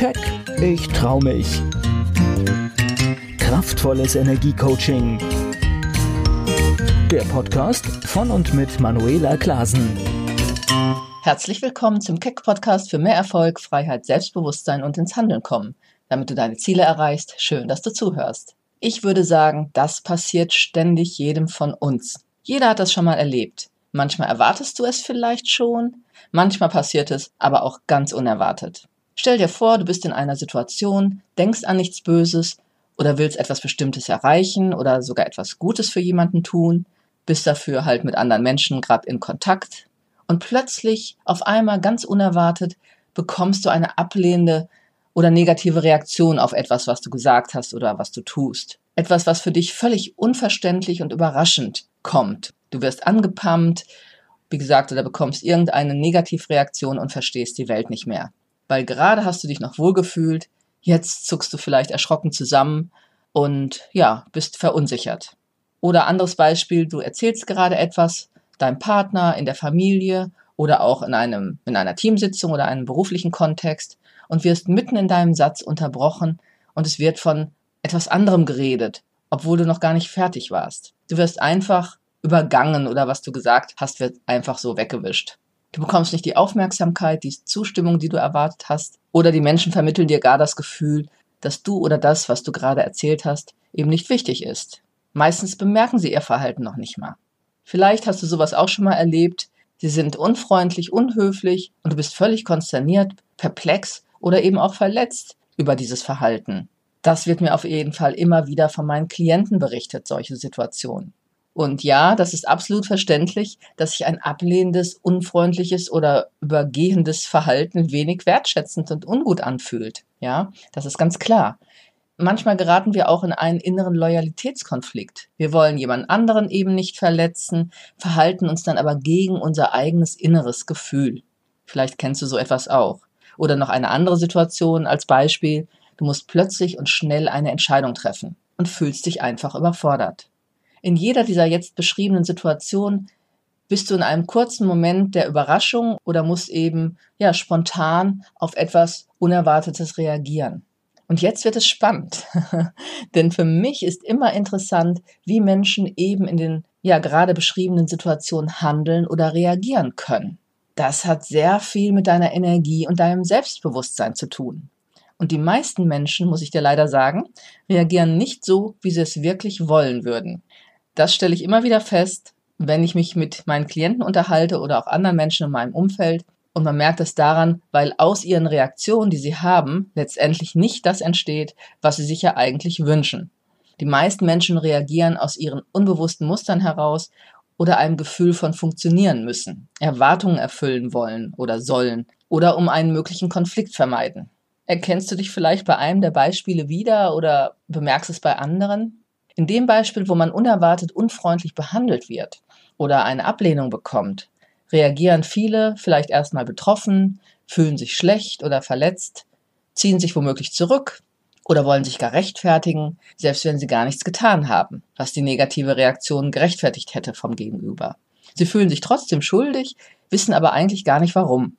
Keck, ich trau mich. Kraftvolles Energiecoaching. Der Podcast von und mit Manuela Klasen. Herzlich willkommen zum Keck Podcast für mehr Erfolg, Freiheit, Selbstbewusstsein und ins Handeln kommen. Damit du deine Ziele erreichst, schön, dass du zuhörst. Ich würde sagen, das passiert ständig jedem von uns. Jeder hat das schon mal erlebt. Manchmal erwartest du es vielleicht schon, manchmal passiert es aber auch ganz unerwartet. Stell dir vor, du bist in einer Situation, denkst an nichts Böses oder willst etwas Bestimmtes erreichen oder sogar etwas Gutes für jemanden tun, bist dafür halt mit anderen Menschen gerade in Kontakt und plötzlich, auf einmal ganz unerwartet, bekommst du eine ablehnende oder negative Reaktion auf etwas, was du gesagt hast oder was du tust. Etwas, was für dich völlig unverständlich und überraschend kommt. Du wirst angepammt, wie gesagt, oder bekommst irgendeine Negativreaktion und verstehst die Welt nicht mehr. Weil gerade hast du dich noch wohlgefühlt, jetzt zuckst du vielleicht erschrocken zusammen und ja, bist verunsichert. Oder anderes Beispiel, du erzählst gerade etwas deinem Partner, in der Familie oder auch in einem, in einer Teamsitzung oder einem beruflichen Kontext und wirst mitten in deinem Satz unterbrochen und es wird von etwas anderem geredet, obwohl du noch gar nicht fertig warst. Du wirst einfach übergangen oder was du gesagt hast, wird einfach so weggewischt. Du bekommst nicht die Aufmerksamkeit, die Zustimmung, die du erwartet hast, oder die Menschen vermitteln dir gar das Gefühl, dass du oder das, was du gerade erzählt hast, eben nicht wichtig ist. Meistens bemerken sie ihr Verhalten noch nicht mal. Vielleicht hast du sowas auch schon mal erlebt. Sie sind unfreundlich, unhöflich und du bist völlig konsterniert, perplex oder eben auch verletzt über dieses Verhalten. Das wird mir auf jeden Fall immer wieder von meinen Klienten berichtet, solche Situationen. Und ja, das ist absolut verständlich, dass sich ein ablehnendes, unfreundliches oder übergehendes Verhalten wenig wertschätzend und ungut anfühlt. Ja, das ist ganz klar. Manchmal geraten wir auch in einen inneren Loyalitätskonflikt. Wir wollen jemand anderen eben nicht verletzen, verhalten uns dann aber gegen unser eigenes inneres Gefühl. Vielleicht kennst du so etwas auch. Oder noch eine andere Situation als Beispiel. Du musst plötzlich und schnell eine Entscheidung treffen und fühlst dich einfach überfordert. In jeder dieser jetzt beschriebenen Situationen bist du in einem kurzen Moment der Überraschung oder musst eben ja spontan auf etwas Unerwartetes reagieren. Und jetzt wird es spannend, denn für mich ist immer interessant, wie Menschen eben in den ja gerade beschriebenen Situationen handeln oder reagieren können. Das hat sehr viel mit deiner Energie und deinem Selbstbewusstsein zu tun. Und die meisten Menschen, muss ich dir leider sagen, reagieren nicht so, wie sie es wirklich wollen würden. Das stelle ich immer wieder fest, wenn ich mich mit meinen Klienten unterhalte oder auch anderen Menschen in meinem Umfeld. Und man merkt es daran, weil aus ihren Reaktionen, die sie haben, letztendlich nicht das entsteht, was sie sich ja eigentlich wünschen. Die meisten Menschen reagieren aus ihren unbewussten Mustern heraus oder einem Gefühl von funktionieren müssen, Erwartungen erfüllen wollen oder sollen oder um einen möglichen Konflikt vermeiden. Erkennst du dich vielleicht bei einem der Beispiele wieder oder bemerkst es bei anderen? In dem Beispiel, wo man unerwartet unfreundlich behandelt wird oder eine Ablehnung bekommt, reagieren viele vielleicht erstmal betroffen, fühlen sich schlecht oder verletzt, ziehen sich womöglich zurück oder wollen sich gar rechtfertigen, selbst wenn sie gar nichts getan haben, was die negative Reaktion gerechtfertigt hätte vom Gegenüber. Sie fühlen sich trotzdem schuldig, wissen aber eigentlich gar nicht warum.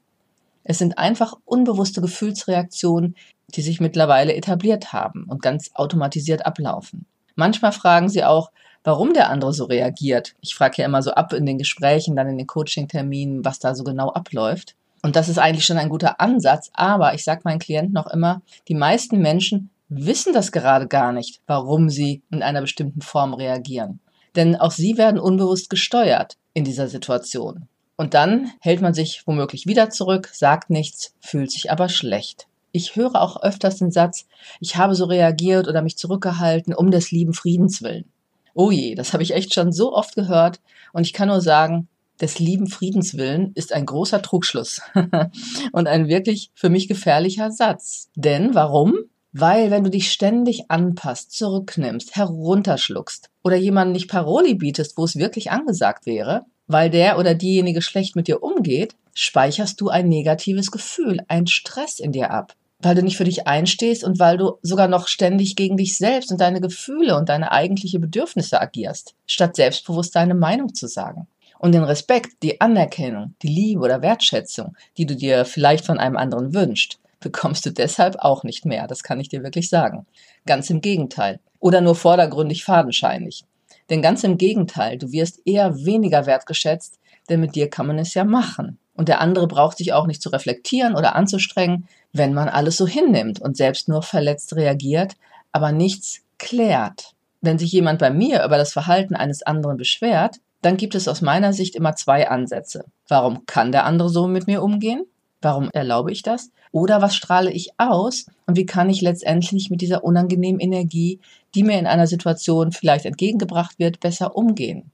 Es sind einfach unbewusste Gefühlsreaktionen, die sich mittlerweile etabliert haben und ganz automatisiert ablaufen. Manchmal fragen sie auch, warum der andere so reagiert. Ich frage ja immer so ab in den Gesprächen, dann in den Coaching-Terminen, was da so genau abläuft. Und das ist eigentlich schon ein guter Ansatz, aber ich sage meinen Klienten noch immer, die meisten Menschen wissen das gerade gar nicht, warum sie in einer bestimmten Form reagieren. Denn auch sie werden unbewusst gesteuert in dieser Situation. Und dann hält man sich womöglich wieder zurück, sagt nichts, fühlt sich aber schlecht. Ich höre auch öfters den Satz, ich habe so reagiert oder mich zurückgehalten um des lieben Friedens willen. Oh je, das habe ich echt schon so oft gehört und ich kann nur sagen, des lieben Friedens willen ist ein großer Trugschluss und ein wirklich für mich gefährlicher Satz. Denn warum? Weil wenn du dich ständig anpasst, zurücknimmst, herunterschluckst oder jemanden nicht Paroli bietest, wo es wirklich angesagt wäre, weil der oder diejenige schlecht mit dir umgeht, speicherst du ein negatives Gefühl, ein Stress in dir ab weil du nicht für dich einstehst und weil du sogar noch ständig gegen dich selbst und deine Gefühle und deine eigentliche Bedürfnisse agierst, statt selbstbewusst deine Meinung zu sagen. Und den Respekt, die Anerkennung, die Liebe oder Wertschätzung, die du dir vielleicht von einem anderen wünschst, bekommst du deshalb auch nicht mehr. Das kann ich dir wirklich sagen. Ganz im Gegenteil. Oder nur vordergründig fadenscheinig. Denn ganz im Gegenteil, du wirst eher weniger wertgeschätzt, denn mit dir kann man es ja machen. Und der andere braucht sich auch nicht zu reflektieren oder anzustrengen, wenn man alles so hinnimmt und selbst nur verletzt reagiert, aber nichts klärt. Wenn sich jemand bei mir über das Verhalten eines anderen beschwert, dann gibt es aus meiner Sicht immer zwei Ansätze. Warum kann der andere so mit mir umgehen? Warum erlaube ich das? Oder was strahle ich aus? Und wie kann ich letztendlich mit dieser unangenehmen Energie, die mir in einer Situation vielleicht entgegengebracht wird, besser umgehen?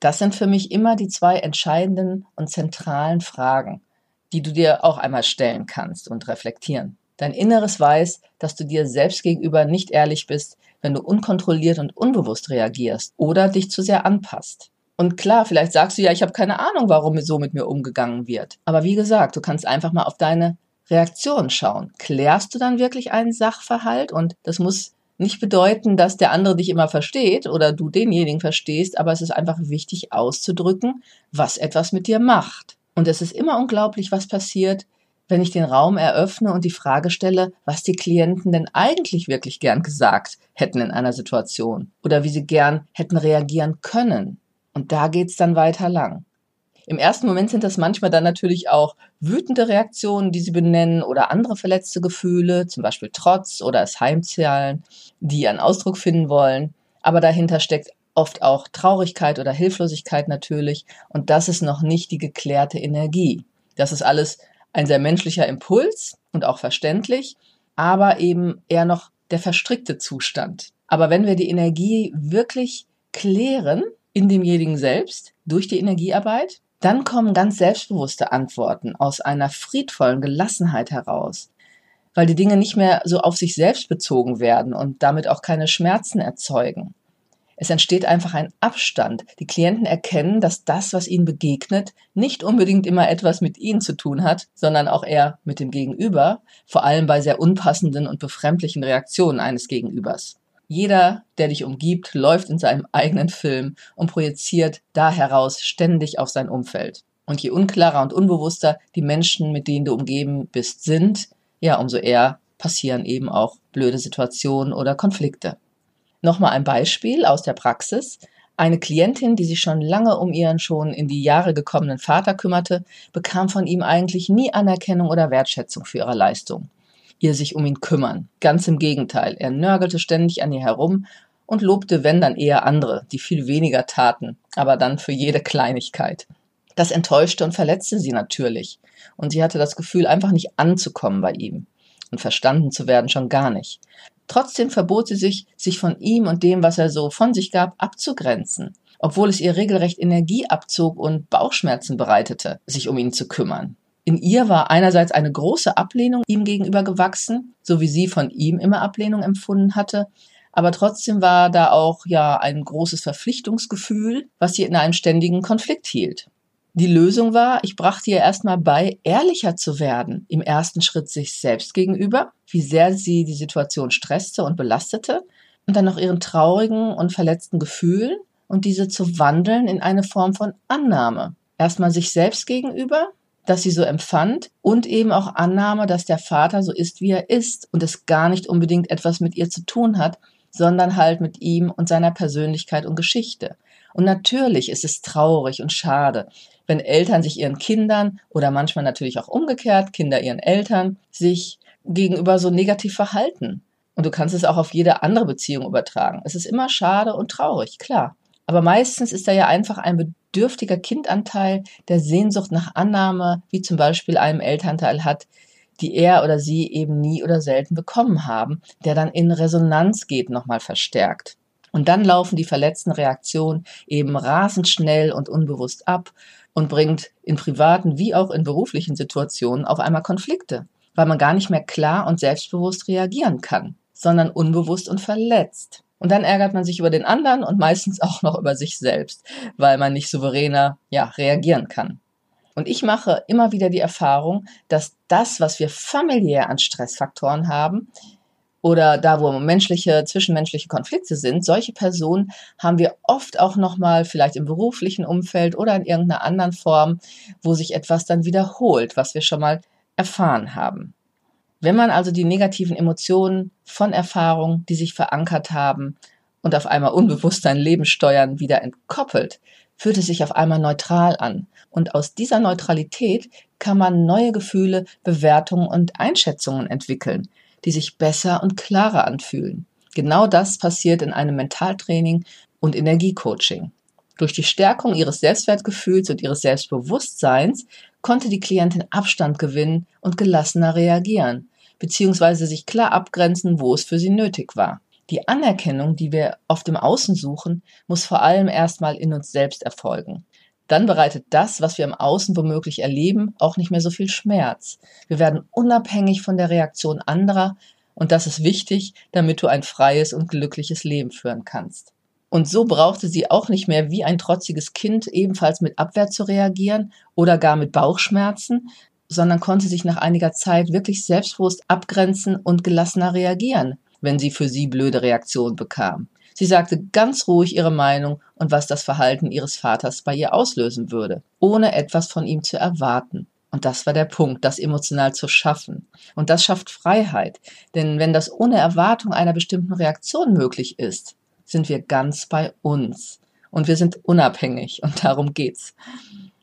Das sind für mich immer die zwei entscheidenden und zentralen Fragen, die du dir auch einmal stellen kannst und reflektieren. Dein Inneres weiß, dass du dir selbst gegenüber nicht ehrlich bist, wenn du unkontrolliert und unbewusst reagierst oder dich zu sehr anpasst. Und klar, vielleicht sagst du ja, ich habe keine Ahnung, warum so mit mir umgegangen wird. Aber wie gesagt, du kannst einfach mal auf deine Reaktion schauen. Klärst du dann wirklich einen Sachverhalt? Und das muss nicht bedeuten, dass der andere dich immer versteht oder du denjenigen verstehst, aber es ist einfach wichtig auszudrücken, was etwas mit dir macht. Und es ist immer unglaublich, was passiert, wenn ich den Raum eröffne und die Frage stelle, was die Klienten denn eigentlich wirklich gern gesagt hätten in einer Situation oder wie sie gern hätten reagieren können. Und da geht's dann weiter lang. Im ersten Moment sind das manchmal dann natürlich auch wütende Reaktionen, die sie benennen oder andere verletzte Gefühle, zum Beispiel Trotz oder das Heimzahlen, die einen Ausdruck finden wollen. Aber dahinter steckt oft auch Traurigkeit oder Hilflosigkeit natürlich. Und das ist noch nicht die geklärte Energie. Das ist alles ein sehr menschlicher Impuls und auch verständlich, aber eben eher noch der verstrickte Zustand. Aber wenn wir die Energie wirklich klären, in demjenigen selbst durch die Energiearbeit. Dann kommen ganz selbstbewusste Antworten aus einer friedvollen Gelassenheit heraus, weil die Dinge nicht mehr so auf sich selbst bezogen werden und damit auch keine Schmerzen erzeugen. Es entsteht einfach ein Abstand. Die Klienten erkennen, dass das, was ihnen begegnet, nicht unbedingt immer etwas mit ihnen zu tun hat, sondern auch eher mit dem Gegenüber, vor allem bei sehr unpassenden und befremdlichen Reaktionen eines Gegenübers. Jeder, der dich umgibt, läuft in seinem eigenen Film und projiziert da heraus ständig auf sein Umfeld. Und je unklarer und unbewusster die Menschen, mit denen du umgeben bist, sind, ja, umso eher passieren eben auch blöde Situationen oder Konflikte. Nochmal ein Beispiel aus der Praxis. Eine Klientin, die sich schon lange um ihren schon in die Jahre gekommenen Vater kümmerte, bekam von ihm eigentlich nie Anerkennung oder Wertschätzung für ihre Leistung ihr sich um ihn kümmern. Ganz im Gegenteil, er nörgelte ständig an ihr herum und lobte, wenn dann eher andere, die viel weniger taten, aber dann für jede Kleinigkeit. Das enttäuschte und verletzte sie natürlich, und sie hatte das Gefühl, einfach nicht anzukommen bei ihm und verstanden zu werden schon gar nicht. Trotzdem verbot sie sich, sich von ihm und dem, was er so von sich gab, abzugrenzen, obwohl es ihr regelrecht Energie abzog und Bauchschmerzen bereitete, sich um ihn zu kümmern. In ihr war einerseits eine große Ablehnung ihm gegenüber gewachsen, so wie sie von ihm immer Ablehnung empfunden hatte. Aber trotzdem war da auch ja ein großes Verpflichtungsgefühl, was sie in einem ständigen Konflikt hielt. Die Lösung war, ich brachte ihr erstmal bei, ehrlicher zu werden, im ersten Schritt sich selbst gegenüber, wie sehr sie die Situation stresste und belastete, und dann noch ihren traurigen und verletzten Gefühlen und diese zu wandeln in eine Form von Annahme. Erstmal sich selbst gegenüber, dass sie so empfand und eben auch Annahme, dass der Vater so ist, wie er ist und es gar nicht unbedingt etwas mit ihr zu tun hat, sondern halt mit ihm und seiner Persönlichkeit und Geschichte. Und natürlich ist es traurig und schade, wenn Eltern sich ihren Kindern oder manchmal natürlich auch umgekehrt, Kinder ihren Eltern, sich gegenüber so negativ verhalten. Und du kannst es auch auf jede andere Beziehung übertragen. Es ist immer schade und traurig, klar. Aber meistens ist da ja einfach ein bedürftiger Kindanteil, der Sehnsucht nach Annahme, wie zum Beispiel einem Elternteil hat, die er oder sie eben nie oder selten bekommen haben, der dann in Resonanz geht, nochmal verstärkt. Und dann laufen die verletzten Reaktionen eben rasend schnell und unbewusst ab und bringt in privaten wie auch in beruflichen Situationen auf einmal Konflikte, weil man gar nicht mehr klar und selbstbewusst reagieren kann, sondern unbewusst und verletzt. Und dann ärgert man sich über den anderen und meistens auch noch über sich selbst, weil man nicht souveräner ja, reagieren kann. Und ich mache immer wieder die Erfahrung, dass das, was wir familiär an Stressfaktoren haben, oder da, wo menschliche, zwischenmenschliche Konflikte sind, solche Personen haben wir oft auch nochmal vielleicht im beruflichen Umfeld oder in irgendeiner anderen Form, wo sich etwas dann wiederholt, was wir schon mal erfahren haben. Wenn man also die negativen Emotionen von Erfahrungen, die sich verankert haben und auf einmal unbewusst sein Leben steuern, wieder entkoppelt, fühlt es sich auf einmal neutral an. Und aus dieser Neutralität kann man neue Gefühle, Bewertungen und Einschätzungen entwickeln, die sich besser und klarer anfühlen. Genau das passiert in einem Mentaltraining und Energiecoaching. Durch die Stärkung ihres Selbstwertgefühls und ihres Selbstbewusstseins konnte die Klientin Abstand gewinnen und gelassener reagieren, beziehungsweise sich klar abgrenzen, wo es für sie nötig war. Die Anerkennung, die wir oft im Außen suchen, muss vor allem erstmal in uns selbst erfolgen. Dann bereitet das, was wir im Außen womöglich erleben, auch nicht mehr so viel Schmerz. Wir werden unabhängig von der Reaktion anderer und das ist wichtig, damit du ein freies und glückliches Leben führen kannst. Und so brauchte sie auch nicht mehr wie ein trotziges Kind ebenfalls mit Abwehr zu reagieren oder gar mit Bauchschmerzen, sondern konnte sich nach einiger Zeit wirklich selbstbewusst abgrenzen und gelassener reagieren, wenn sie für sie blöde Reaktionen bekam. Sie sagte ganz ruhig ihre Meinung und was das Verhalten ihres Vaters bei ihr auslösen würde, ohne etwas von ihm zu erwarten. Und das war der Punkt, das emotional zu schaffen. Und das schafft Freiheit. Denn wenn das ohne Erwartung einer bestimmten Reaktion möglich ist, sind wir ganz bei uns. Und wir sind unabhängig. Und darum geht's.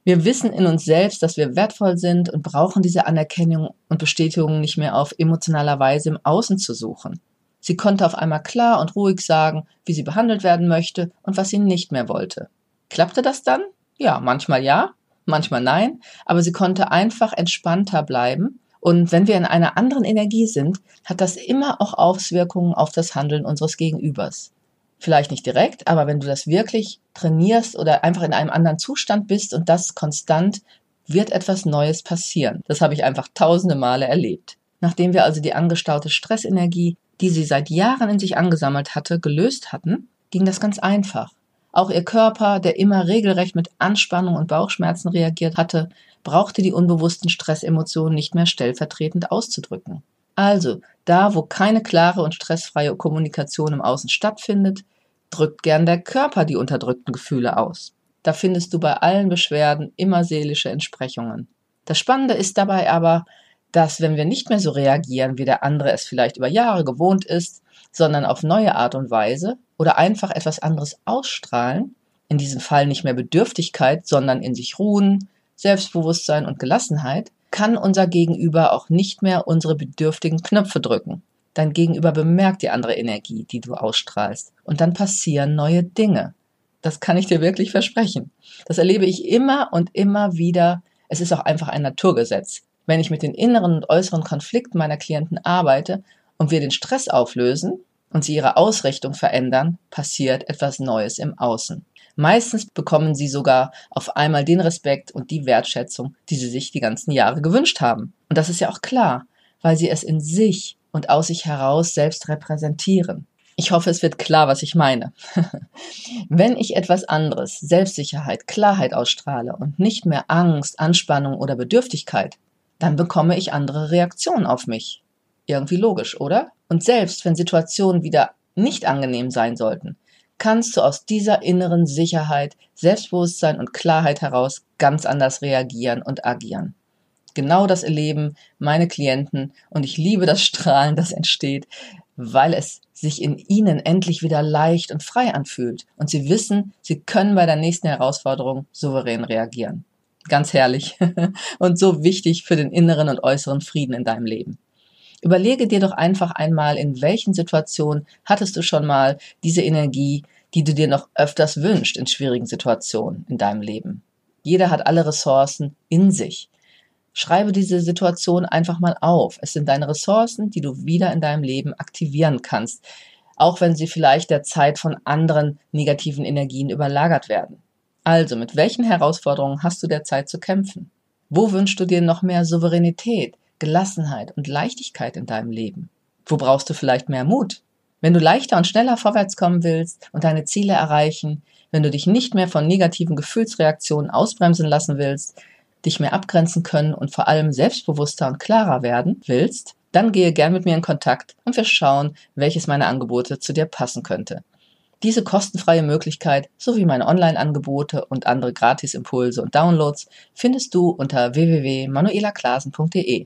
Wir wissen in uns selbst, dass wir wertvoll sind und brauchen diese Anerkennung und Bestätigung nicht mehr auf emotionaler Weise im Außen zu suchen. Sie konnte auf einmal klar und ruhig sagen, wie sie behandelt werden möchte und was sie nicht mehr wollte. Klappte das dann? Ja, manchmal ja, manchmal nein, aber sie konnte einfach entspannter bleiben. Und wenn wir in einer anderen Energie sind, hat das immer auch Auswirkungen auf das Handeln unseres Gegenübers. Vielleicht nicht direkt, aber wenn du das wirklich trainierst oder einfach in einem anderen Zustand bist und das konstant, wird etwas Neues passieren. Das habe ich einfach tausende Male erlebt. Nachdem wir also die angestaute Stressenergie die sie seit Jahren in sich angesammelt hatte, gelöst hatten, ging das ganz einfach. Auch ihr Körper, der immer regelrecht mit Anspannung und Bauchschmerzen reagiert hatte, brauchte die unbewussten Stressemotionen nicht mehr stellvertretend auszudrücken. Also, da wo keine klare und stressfreie Kommunikation im Außen stattfindet, drückt gern der Körper die unterdrückten Gefühle aus. Da findest du bei allen Beschwerden immer seelische Entsprechungen. Das Spannende ist dabei aber, dass wenn wir nicht mehr so reagieren, wie der andere es vielleicht über Jahre gewohnt ist, sondern auf neue Art und Weise oder einfach etwas anderes ausstrahlen, in diesem Fall nicht mehr Bedürftigkeit, sondern in sich ruhen, Selbstbewusstsein und Gelassenheit, kann unser Gegenüber auch nicht mehr unsere bedürftigen Knöpfe drücken. Dein Gegenüber bemerkt die andere Energie, die du ausstrahlst. Und dann passieren neue Dinge. Das kann ich dir wirklich versprechen. Das erlebe ich immer und immer wieder. Es ist auch einfach ein Naturgesetz. Wenn ich mit den inneren und äußeren Konflikten meiner Klienten arbeite und wir den Stress auflösen und sie ihre Ausrichtung verändern, passiert etwas Neues im Außen. Meistens bekommen sie sogar auf einmal den Respekt und die Wertschätzung, die sie sich die ganzen Jahre gewünscht haben. Und das ist ja auch klar, weil sie es in sich und aus sich heraus selbst repräsentieren. Ich hoffe, es wird klar, was ich meine. Wenn ich etwas anderes, Selbstsicherheit, Klarheit ausstrahle und nicht mehr Angst, Anspannung oder Bedürftigkeit, dann bekomme ich andere Reaktionen auf mich. Irgendwie logisch, oder? Und selbst wenn Situationen wieder nicht angenehm sein sollten, kannst du aus dieser inneren Sicherheit, Selbstbewusstsein und Klarheit heraus ganz anders reagieren und agieren. Genau das erleben meine Klienten und ich liebe das Strahlen, das entsteht, weil es sich in ihnen endlich wieder leicht und frei anfühlt und sie wissen, sie können bei der nächsten Herausforderung souverän reagieren. Ganz herrlich und so wichtig für den inneren und äußeren Frieden in deinem Leben. Überlege dir doch einfach einmal, in welchen Situationen hattest du schon mal diese Energie, die du dir noch öfters wünscht in schwierigen Situationen in deinem Leben. Jeder hat alle Ressourcen in sich. Schreibe diese Situation einfach mal auf. Es sind deine Ressourcen, die du wieder in deinem Leben aktivieren kannst, auch wenn sie vielleicht der Zeit von anderen negativen Energien überlagert werden. Also, mit welchen Herausforderungen hast du derzeit zu kämpfen? Wo wünschst du dir noch mehr Souveränität, Gelassenheit und Leichtigkeit in deinem Leben? Wo brauchst du vielleicht mehr Mut? Wenn du leichter und schneller vorwärts kommen willst und deine Ziele erreichen, wenn du dich nicht mehr von negativen Gefühlsreaktionen ausbremsen lassen willst, dich mehr abgrenzen können und vor allem selbstbewusster und klarer werden willst, dann gehe gern mit mir in Kontakt und wir schauen, welches meiner Angebote zu dir passen könnte. Diese kostenfreie Möglichkeit sowie meine Online-Angebote und andere Gratisimpulse und Downloads findest du unter www.manuelaklasen.de.